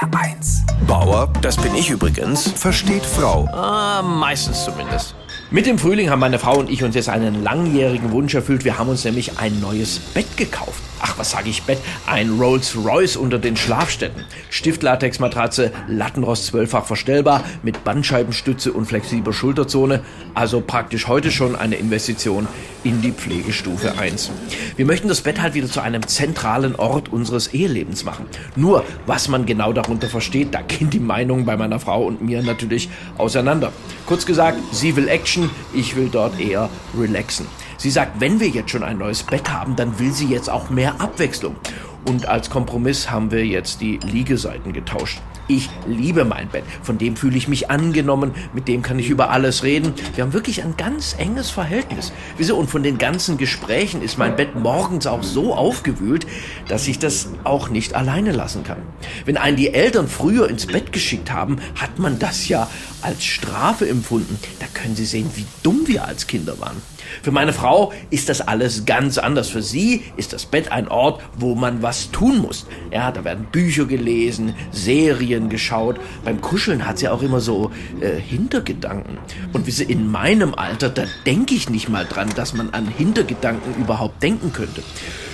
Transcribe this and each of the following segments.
HR1. Bauer, das bin ich übrigens. Versteht Frau. Ah, meistens zumindest. Mit dem Frühling haben meine Frau und ich uns jetzt einen langjährigen Wunsch erfüllt. Wir haben uns nämlich ein neues Bett gekauft. Ach, was sage ich Bett? Ein Rolls-Royce unter den Schlafstätten. Stiftlatex-Matratze, Lattenrost zwölffach verstellbar, mit Bandscheibenstütze und flexibler Schulterzone. Also praktisch heute schon eine Investition in die Pflegestufe 1. Wir möchten das Bett halt wieder zu einem zentralen Ort unseres Ehelebens machen. Nur, was man genau darunter versteht, da gehen die Meinungen bei meiner Frau und mir natürlich auseinander. Kurz gesagt, sie will Action, ich will dort eher relaxen. Sie sagt, wenn wir jetzt schon ein neues Bett haben, dann will sie jetzt auch mehr Abwechslung. Und als Kompromiss haben wir jetzt die Liegeseiten getauscht. Ich liebe mein Bett. Von dem fühle ich mich angenommen. Mit dem kann ich über alles reden. Wir haben wirklich ein ganz enges Verhältnis. Wieso? Und von den ganzen Gesprächen ist mein Bett morgens auch so aufgewühlt, dass ich das auch nicht alleine lassen kann. Wenn einen die Eltern früher ins Bett geschickt haben, hat man das ja als Strafe empfunden. Da können Sie sehen, wie dumm wir als Kinder waren. Für meine Frau ist das alles ganz anders. Für sie ist das Bett ein Ort, wo man was tun muss. Ja, da werden Bücher gelesen, Serien geschaut. Beim Kuscheln hat sie auch immer so äh, Hintergedanken. Und wie sie in meinem Alter, da denke ich nicht mal dran, dass man an Hintergedanken überhaupt denken könnte.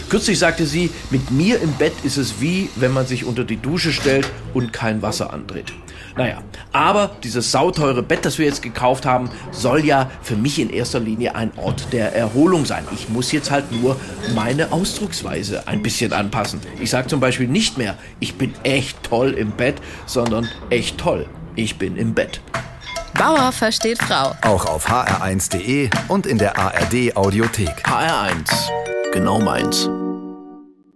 Kürzlich sagte sie, mit mir im Bett ist es wie, wenn man sich unter die Dusche stellt und kein Wasser andreht. Naja, aber dieses sauteure Bett, das wir jetzt gekauft haben, soll ja für mich in erster Linie ein Ort der Erholung sein. Ich muss jetzt halt nur meine Ausdrucksweise ein bisschen anpassen. Ich sage zum Beispiel nicht mehr, ich bin echt toll im Bett, sondern echt toll, ich bin im Bett. Bauer versteht Frau. Auch auf hr1.de und in der ARD Audiothek. HR1, genau meins.